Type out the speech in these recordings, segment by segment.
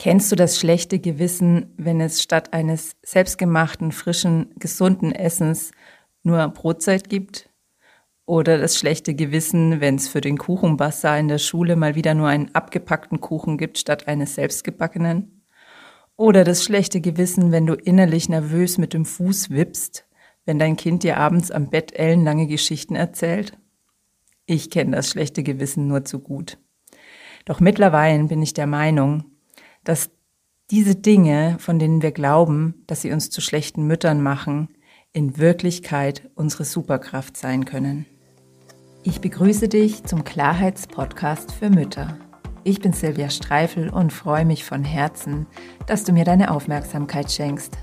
Kennst du das schlechte Gewissen, wenn es statt eines selbstgemachten, frischen, gesunden Essens nur Brotzeit gibt? Oder das schlechte Gewissen, wenn es für den Kuchenbasser in der Schule mal wieder nur einen abgepackten Kuchen gibt statt eines selbstgebackenen? Oder das schlechte Gewissen, wenn du innerlich nervös mit dem Fuß wippst, wenn dein Kind dir abends am Bett ellenlange Geschichten erzählt? Ich kenne das schlechte Gewissen nur zu gut. Doch mittlerweile bin ich der Meinung, dass diese Dinge, von denen wir glauben, dass sie uns zu schlechten Müttern machen, in Wirklichkeit unsere Superkraft sein können. Ich begrüße dich zum Klarheitspodcast für Mütter. Ich bin Silvia Streifel und freue mich von Herzen, dass du mir deine Aufmerksamkeit schenkst.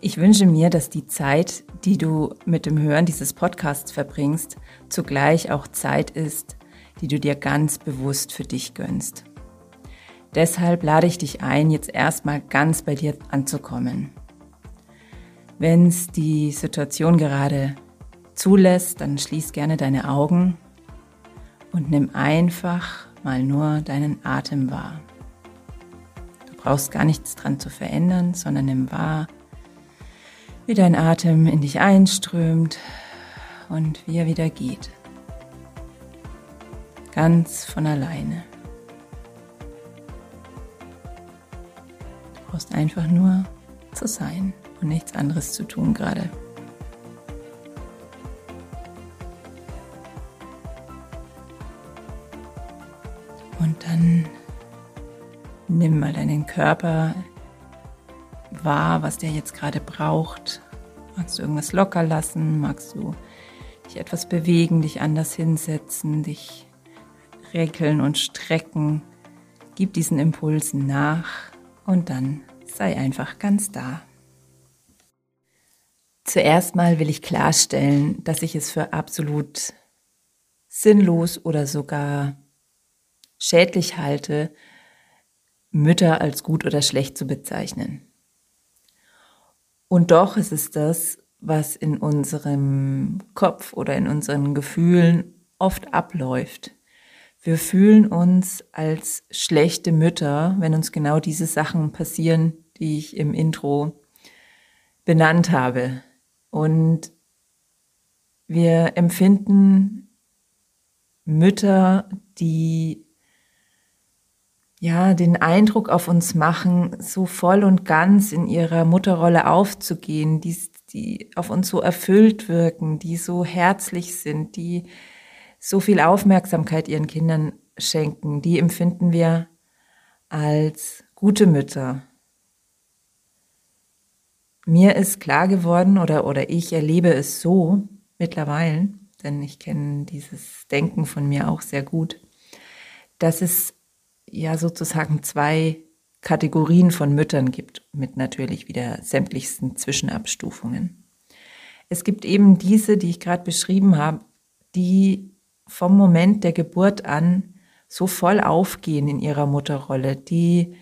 Ich wünsche mir, dass die Zeit, die du mit dem Hören dieses Podcasts verbringst, zugleich auch Zeit ist, die du dir ganz bewusst für dich gönnst. Deshalb lade ich dich ein, jetzt erstmal ganz bei dir anzukommen. Wenn es die Situation gerade zulässt, dann schließ gerne deine Augen und nimm einfach mal nur deinen Atem wahr. Du brauchst gar nichts dran zu verändern, sondern nimm wahr, wie dein Atem in dich einströmt und wie er wieder geht ganz von alleine. Du brauchst einfach nur zu sein und nichts anderes zu tun gerade. Und dann nimm mal deinen Körper wahr, was der jetzt gerade braucht. Magst du irgendwas locker lassen? Magst du dich etwas bewegen, dich anders hinsetzen, dich Räkeln und Strecken. Gib diesen Impulsen nach und dann sei einfach ganz da. Zuerst mal will ich klarstellen, dass ich es für absolut sinnlos oder sogar schädlich halte, Mütter als gut oder schlecht zu bezeichnen. Und doch ist es das, was in unserem Kopf oder in unseren Gefühlen oft abläuft. Wir fühlen uns als schlechte Mütter, wenn uns genau diese Sachen passieren, die ich im Intro benannt habe. Und wir empfinden Mütter, die ja den Eindruck auf uns machen, so voll und ganz in ihrer Mutterrolle aufzugehen, die, die auf uns so erfüllt wirken, die so herzlich sind, die so viel Aufmerksamkeit ihren Kindern schenken, die empfinden wir als gute Mütter. Mir ist klar geworden oder, oder ich erlebe es so mittlerweile, denn ich kenne dieses Denken von mir auch sehr gut, dass es ja sozusagen zwei Kategorien von Müttern gibt, mit natürlich wieder sämtlichsten Zwischenabstufungen. Es gibt eben diese, die ich gerade beschrieben habe, die vom Moment der Geburt an so voll aufgehen in ihrer Mutterrolle, die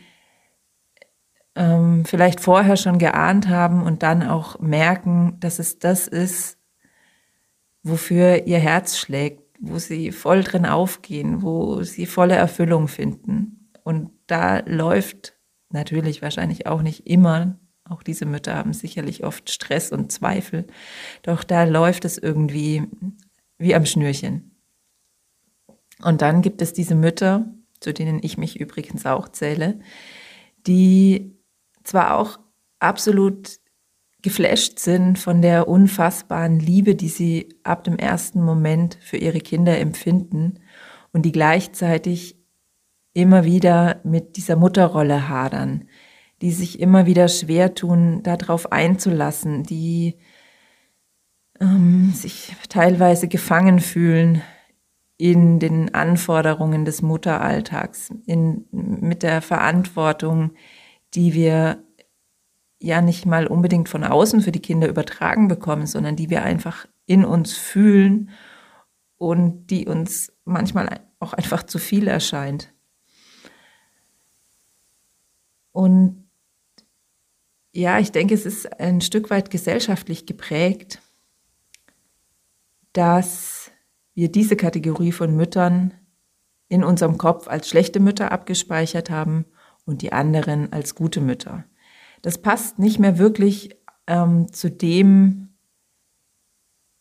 ähm, vielleicht vorher schon geahnt haben und dann auch merken, dass es das ist, wofür ihr Herz schlägt, wo sie voll drin aufgehen, wo sie volle Erfüllung finden. Und da läuft natürlich wahrscheinlich auch nicht immer, auch diese Mütter haben sicherlich oft Stress und Zweifel, doch da läuft es irgendwie wie am Schnürchen. Und dann gibt es diese Mütter, zu denen ich mich übrigens auch zähle, die zwar auch absolut geflasht sind von der unfassbaren Liebe, die sie ab dem ersten Moment für ihre Kinder empfinden und die gleichzeitig immer wieder mit dieser Mutterrolle hadern, die sich immer wieder schwer tun, darauf einzulassen, die ähm, sich teilweise gefangen fühlen in den Anforderungen des Mutteralltags, in, mit der Verantwortung, die wir ja nicht mal unbedingt von außen für die Kinder übertragen bekommen, sondern die wir einfach in uns fühlen und die uns manchmal auch einfach zu viel erscheint. Und ja, ich denke, es ist ein Stück weit gesellschaftlich geprägt, dass wir diese Kategorie von Müttern in unserem Kopf als schlechte Mütter abgespeichert haben und die anderen als gute Mütter. Das passt nicht mehr wirklich ähm, zu dem,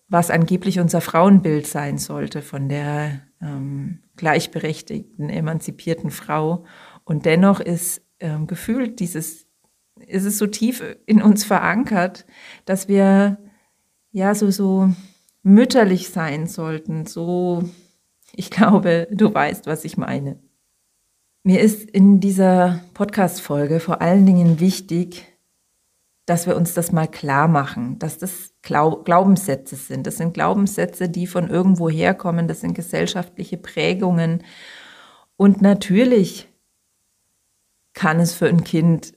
was angeblich unser Frauenbild sein sollte von der ähm, gleichberechtigten, emanzipierten Frau. Und dennoch ist ähm, gefühlt dieses, ist es so tief in uns verankert, dass wir ja so, so mütterlich sein sollten. So, ich glaube, du weißt, was ich meine. Mir ist in dieser Podcast-Folge vor allen Dingen wichtig, dass wir uns das mal klar machen, dass das Glaubenssätze sind. Das sind Glaubenssätze, die von irgendwo herkommen, das sind gesellschaftliche Prägungen. Und natürlich kann es für ein Kind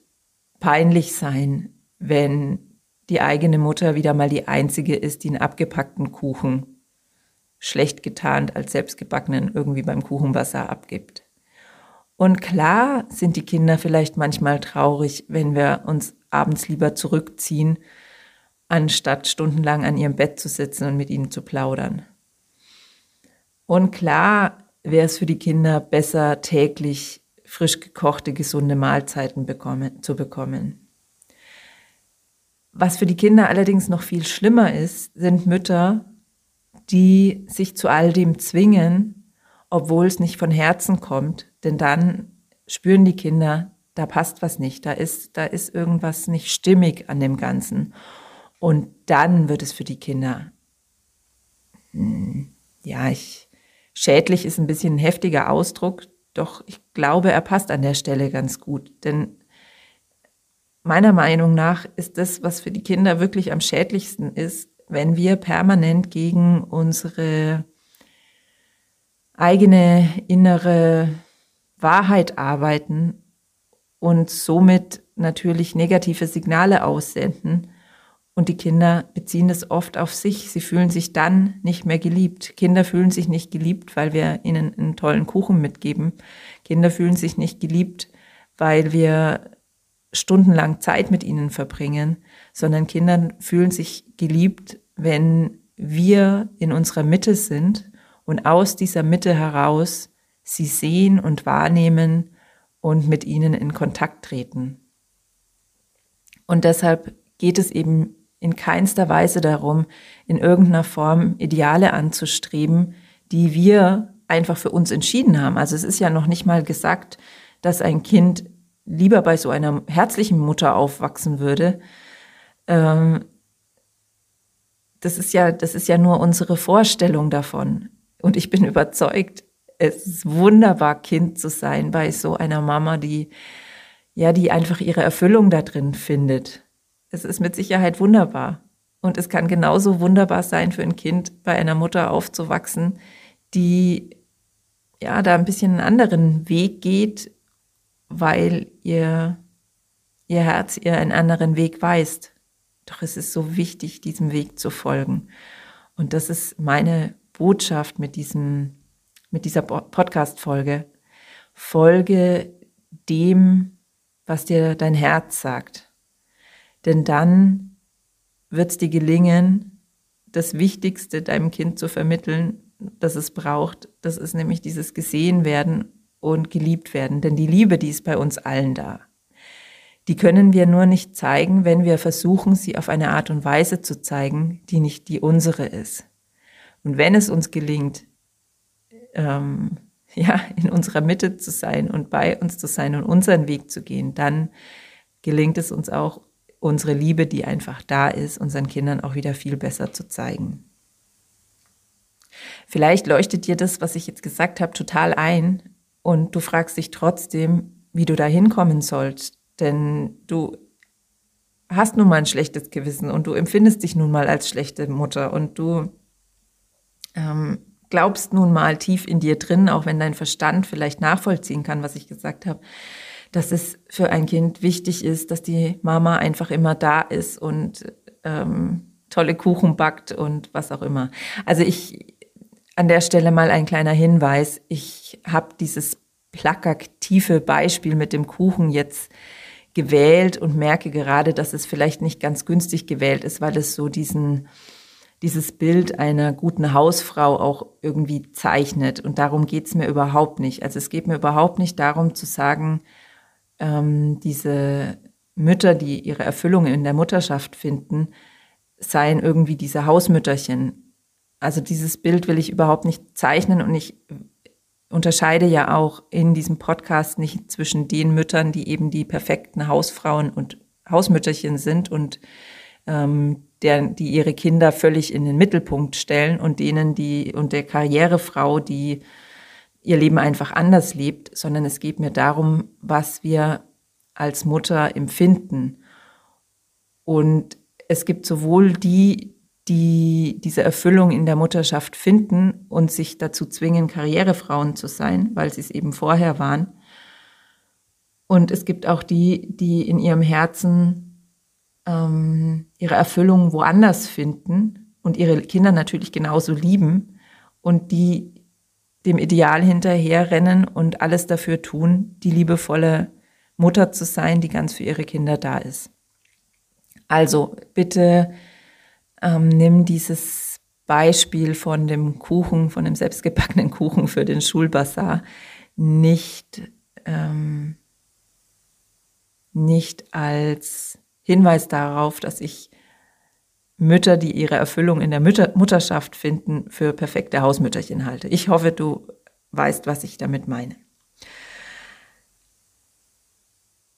peinlich sein, wenn die eigene Mutter wieder mal die einzige ist, die einen abgepackten Kuchen schlecht getarnt als selbstgebackenen irgendwie beim Kuchenwasser abgibt. Und klar sind die Kinder vielleicht manchmal traurig, wenn wir uns abends lieber zurückziehen, anstatt stundenlang an ihrem Bett zu sitzen und mit ihnen zu plaudern. Und klar wäre es für die Kinder besser, täglich frisch gekochte, gesunde Mahlzeiten bekommen, zu bekommen. Was für die Kinder allerdings noch viel schlimmer ist, sind Mütter, die sich zu all dem zwingen, obwohl es nicht von Herzen kommt, denn dann spüren die Kinder, da passt was nicht, da ist, da ist irgendwas nicht stimmig an dem Ganzen. Und dann wird es für die Kinder, hm, ja, ich, schädlich ist ein bisschen ein heftiger Ausdruck, doch ich glaube, er passt an der Stelle ganz gut. Denn meiner Meinung nach ist das, was für die Kinder wirklich am schädlichsten ist, wenn wir permanent gegen unsere eigene innere Wahrheit arbeiten und somit natürlich negative Signale aussenden. Und die Kinder beziehen das oft auf sich. Sie fühlen sich dann nicht mehr geliebt. Kinder fühlen sich nicht geliebt, weil wir ihnen einen tollen Kuchen mitgeben. Kinder fühlen sich nicht geliebt, weil wir stundenlang Zeit mit ihnen verbringen, sondern Kinder fühlen sich geliebt, wenn wir in unserer Mitte sind und aus dieser Mitte heraus sie sehen und wahrnehmen und mit ihnen in Kontakt treten. Und deshalb geht es eben in keinster Weise darum, in irgendeiner Form Ideale anzustreben, die wir einfach für uns entschieden haben. Also es ist ja noch nicht mal gesagt, dass ein Kind lieber bei so einer herzlichen Mutter aufwachsen würde. Ähm, das ist ja, das ist ja nur unsere Vorstellung davon. Und ich bin überzeugt, es ist wunderbar, Kind zu sein bei so einer Mama, die, ja, die einfach ihre Erfüllung da drin findet. Es ist mit Sicherheit wunderbar. Und es kann genauso wunderbar sein für ein Kind, bei einer Mutter aufzuwachsen, die ja da ein bisschen einen anderen Weg geht, weil ihr, ihr Herz ihr einen anderen Weg weist. Doch es ist so wichtig, diesem Weg zu folgen. Und das ist meine Botschaft mit diesem mit dieser Podcast-Folge. Folge dem, was dir dein Herz sagt. Denn dann wird es dir gelingen, das Wichtigste deinem Kind zu vermitteln, das es braucht. Das ist nämlich dieses gesehen werden und geliebt werden. Denn die Liebe, die ist bei uns allen da. Die können wir nur nicht zeigen, wenn wir versuchen, sie auf eine Art und Weise zu zeigen, die nicht die unsere ist. Und wenn es uns gelingt, ähm, ja, in unserer Mitte zu sein und bei uns zu sein und unseren Weg zu gehen, dann gelingt es uns auch, unsere Liebe, die einfach da ist, unseren Kindern auch wieder viel besser zu zeigen. Vielleicht leuchtet dir das, was ich jetzt gesagt habe, total ein und du fragst dich trotzdem, wie du da hinkommen sollst, denn du hast nun mal ein schlechtes Gewissen und du empfindest dich nun mal als schlechte Mutter und du ähm, glaubst nun mal tief in dir drin, auch wenn dein Verstand vielleicht nachvollziehen kann, was ich gesagt habe, dass es für ein Kind wichtig ist, dass die Mama einfach immer da ist und ähm, tolle Kuchen backt und was auch immer. Also ich an der Stelle mal ein kleiner Hinweis. Ich habe dieses plakative Beispiel mit dem Kuchen jetzt gewählt und merke gerade, dass es vielleicht nicht ganz günstig gewählt ist, weil es so diesen dieses Bild einer guten Hausfrau auch irgendwie zeichnet. Und darum geht's mir überhaupt nicht. Also es geht mir überhaupt nicht darum zu sagen, ähm, diese Mütter, die ihre Erfüllung in der Mutterschaft finden, seien irgendwie diese Hausmütterchen. Also dieses Bild will ich überhaupt nicht zeichnen und ich unterscheide ja auch in diesem Podcast nicht zwischen den Müttern, die eben die perfekten Hausfrauen und Hausmütterchen sind und ähm, der, die ihre Kinder völlig in den Mittelpunkt stellen und denen, die und der Karrierefrau, die ihr Leben einfach anders lebt, sondern es geht mir darum, was wir als Mutter empfinden. Und es gibt sowohl die, die diese Erfüllung in der Mutterschaft finden und sich dazu zwingen, Karrierefrauen zu sein, weil sie es eben vorher waren. Und es gibt auch die, die in ihrem Herzen ähm, ihre Erfüllung woanders finden und ihre Kinder natürlich genauso lieben und die dem Ideal hinterherrennen und alles dafür tun, die liebevolle Mutter zu sein, die ganz für ihre Kinder da ist. Also bitte ähm, nimm dieses Beispiel von dem Kuchen, von dem selbstgebackenen Kuchen für den Schulbazar nicht, ähm, nicht als Hinweis darauf, dass ich Mütter, die ihre Erfüllung in der Mütter Mutterschaft finden, für perfekte Hausmütterchen halte. Ich hoffe, du weißt, was ich damit meine.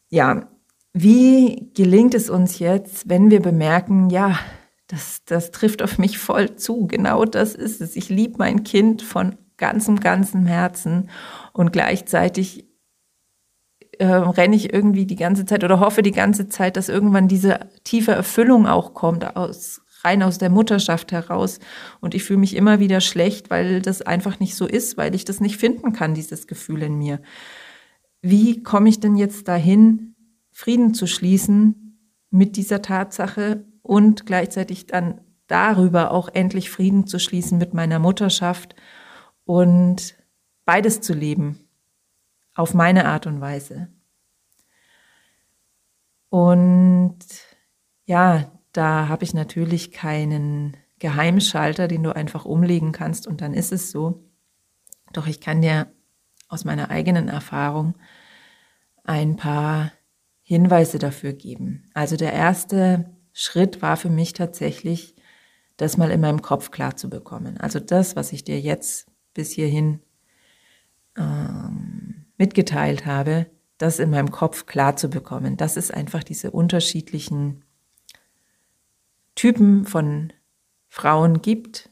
Ja, wie gelingt es uns jetzt, wenn wir bemerken, ja, das, das trifft auf mich voll zu. Genau das ist es. Ich liebe mein Kind von ganzem, ganzem Herzen und gleichzeitig äh, renne ich irgendwie die ganze Zeit oder hoffe die ganze Zeit, dass irgendwann diese tiefe Erfüllung auch kommt, aus, rein aus der Mutterschaft heraus. Und ich fühle mich immer wieder schlecht, weil das einfach nicht so ist, weil ich das nicht finden kann, dieses Gefühl in mir. Wie komme ich denn jetzt dahin, Frieden zu schließen mit dieser Tatsache und gleichzeitig dann darüber auch endlich Frieden zu schließen mit meiner Mutterschaft und beides zu leben auf meine Art und Weise. Und ja, da habe ich natürlich keinen Geheimschalter, den du einfach umlegen kannst und dann ist es so. Doch ich kann dir aus meiner eigenen Erfahrung ein paar Hinweise dafür geben. Also der erste Schritt war für mich tatsächlich, das mal in meinem Kopf klar zu bekommen. Also das, was ich dir jetzt bis hierhin ähm, mitgeteilt habe, das in meinem Kopf klar zu bekommen. Das ist einfach diese unterschiedlichen Typen von Frauen gibt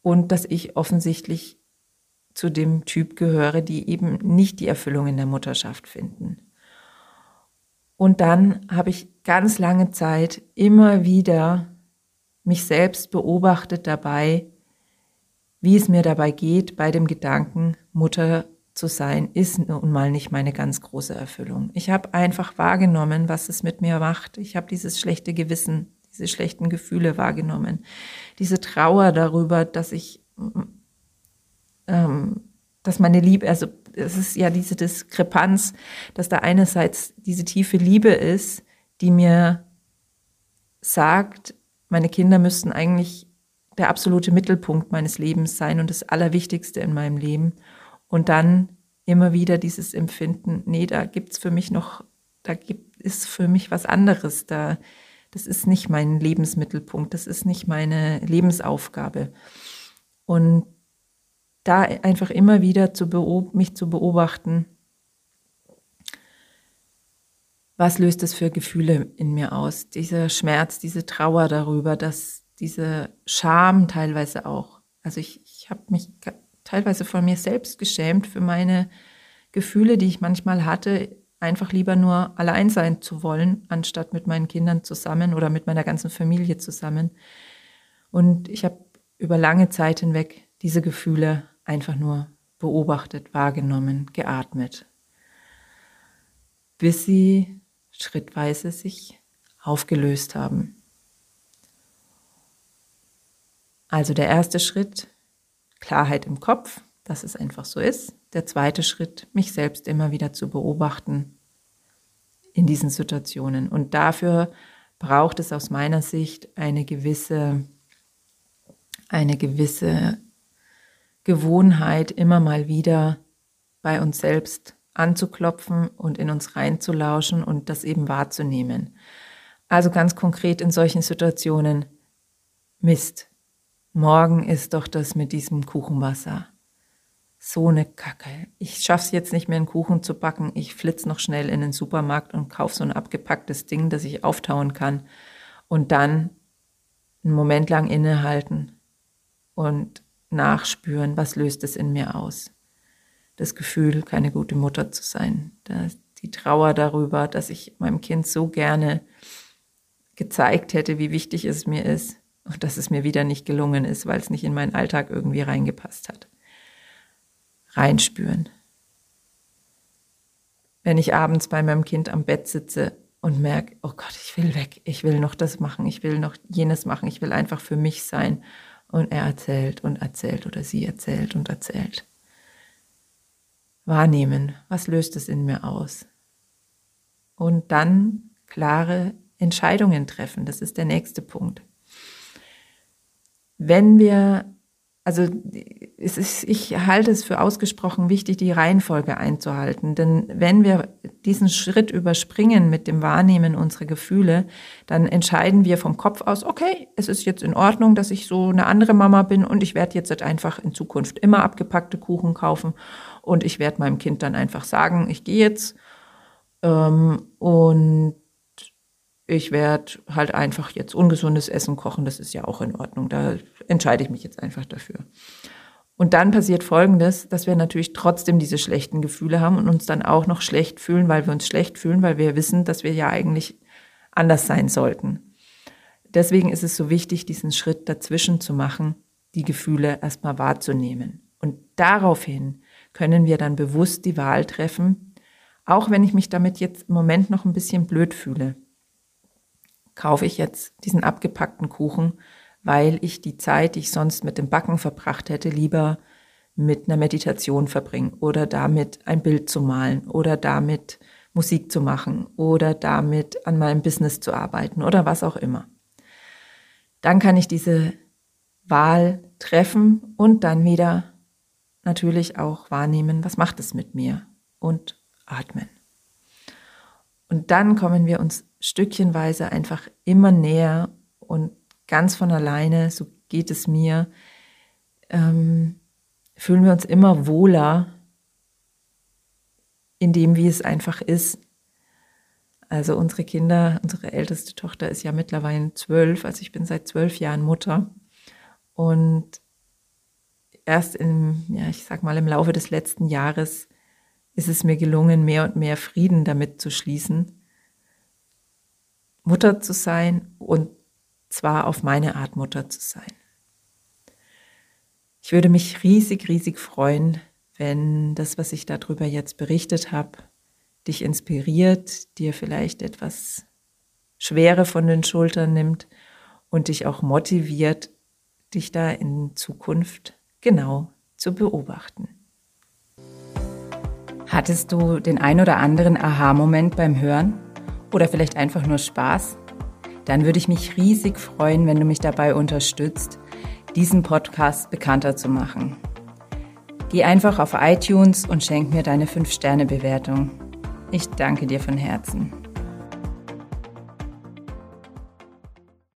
und dass ich offensichtlich zu dem Typ gehöre, die eben nicht die Erfüllung in der Mutterschaft finden. Und dann habe ich ganz lange Zeit immer wieder mich selbst beobachtet dabei, wie es mir dabei geht bei dem Gedanken, Mutter zu sein, ist nun mal nicht meine ganz große Erfüllung. Ich habe einfach wahrgenommen, was es mit mir macht. Ich habe dieses schlechte Gewissen, diese schlechten Gefühle wahrgenommen, diese Trauer darüber, dass ich, ähm, dass meine Liebe, also es ist ja diese Diskrepanz, dass da einerseits diese tiefe Liebe ist, die mir sagt, meine Kinder müssten eigentlich der absolute Mittelpunkt meines Lebens sein und das Allerwichtigste in meinem Leben. Und dann immer wieder dieses Empfinden, nee, da gibt's für mich noch, da gibt ist für mich was anderes. Da, das ist nicht mein Lebensmittelpunkt, das ist nicht meine Lebensaufgabe. Und da einfach immer wieder zu mich zu beobachten, was löst das für Gefühle in mir aus? Dieser Schmerz, diese Trauer darüber, dass diese Scham teilweise auch. Also ich, ich habe mich teilweise von mir selbst geschämt für meine Gefühle, die ich manchmal hatte, einfach lieber nur allein sein zu wollen, anstatt mit meinen Kindern zusammen oder mit meiner ganzen Familie zusammen. Und ich habe über lange Zeit hinweg diese Gefühle einfach nur beobachtet, wahrgenommen, geatmet, bis sie schrittweise sich aufgelöst haben. Also der erste Schritt, Klarheit im Kopf, dass es einfach so ist. Der zweite Schritt, mich selbst immer wieder zu beobachten in diesen Situationen. Und dafür braucht es aus meiner Sicht eine gewisse eine gewisse Gewohnheit, immer mal wieder bei uns selbst anzuklopfen und in uns reinzulauschen und das eben wahrzunehmen. Also ganz konkret in solchen Situationen, Mist, morgen ist doch das mit diesem Kuchenwasser. So eine Kacke. Ich schaff's jetzt nicht mehr, einen Kuchen zu backen. Ich flitz noch schnell in den Supermarkt und kauf so ein abgepacktes Ding, das ich auftauen kann. Und dann einen Moment lang innehalten und nachspüren, was löst es in mir aus. Das Gefühl, keine gute Mutter zu sein. Die Trauer darüber, dass ich meinem Kind so gerne gezeigt hätte, wie wichtig es mir ist und dass es mir wieder nicht gelungen ist, weil es nicht in meinen Alltag irgendwie reingepasst hat. Reinspüren. Wenn ich abends bei meinem Kind am Bett sitze und merke, oh Gott, ich will weg, ich will noch das machen, ich will noch jenes machen, ich will einfach für mich sein. Und er erzählt und erzählt oder sie erzählt und erzählt. Wahrnehmen, was löst es in mir aus? Und dann klare Entscheidungen treffen, das ist der nächste Punkt. Wenn wir also ist, ich halte es für ausgesprochen wichtig, die Reihenfolge einzuhalten. Denn wenn wir diesen Schritt überspringen mit dem Wahrnehmen unserer Gefühle, dann entscheiden wir vom Kopf aus, okay, es ist jetzt in Ordnung, dass ich so eine andere Mama bin und ich werde jetzt einfach in Zukunft immer abgepackte Kuchen kaufen und ich werde meinem Kind dann einfach sagen, ich gehe jetzt ähm, und ich werde halt einfach jetzt ungesundes Essen kochen, das ist ja auch in Ordnung. Da entscheide ich mich jetzt einfach dafür. Und dann passiert Folgendes, dass wir natürlich trotzdem diese schlechten Gefühle haben und uns dann auch noch schlecht fühlen, weil wir uns schlecht fühlen, weil wir wissen, dass wir ja eigentlich anders sein sollten. Deswegen ist es so wichtig, diesen Schritt dazwischen zu machen, die Gefühle erstmal wahrzunehmen. Und daraufhin können wir dann bewusst die Wahl treffen, auch wenn ich mich damit jetzt im Moment noch ein bisschen blöd fühle kaufe ich jetzt diesen abgepackten Kuchen, weil ich die Zeit, die ich sonst mit dem Backen verbracht hätte, lieber mit einer Meditation verbringe oder damit ein Bild zu malen oder damit Musik zu machen oder damit an meinem Business zu arbeiten oder was auch immer. Dann kann ich diese Wahl treffen und dann wieder natürlich auch wahrnehmen, was macht es mit mir und atmen. Und dann kommen wir uns stückchenweise einfach immer näher und ganz von alleine, so geht es mir, ähm, fühlen wir uns immer wohler in dem, wie es einfach ist. Also unsere Kinder, unsere älteste Tochter ist ja mittlerweile zwölf, also ich bin seit zwölf Jahren Mutter. Und erst im, ja, ich sag mal, im Laufe des letzten Jahres ist es mir gelungen, mehr und mehr Frieden damit zu schließen, Mutter zu sein und zwar auf meine Art Mutter zu sein. Ich würde mich riesig, riesig freuen, wenn das, was ich darüber jetzt berichtet habe, dich inspiriert, dir vielleicht etwas Schwere von den Schultern nimmt und dich auch motiviert, dich da in Zukunft genau zu beobachten. Hattest du den ein oder anderen Aha-Moment beim Hören? oder vielleicht einfach nur Spaß, dann würde ich mich riesig freuen, wenn du mich dabei unterstützt, diesen Podcast bekannter zu machen. Geh einfach auf iTunes und schenk mir deine 5-Sterne-Bewertung. Ich danke dir von Herzen.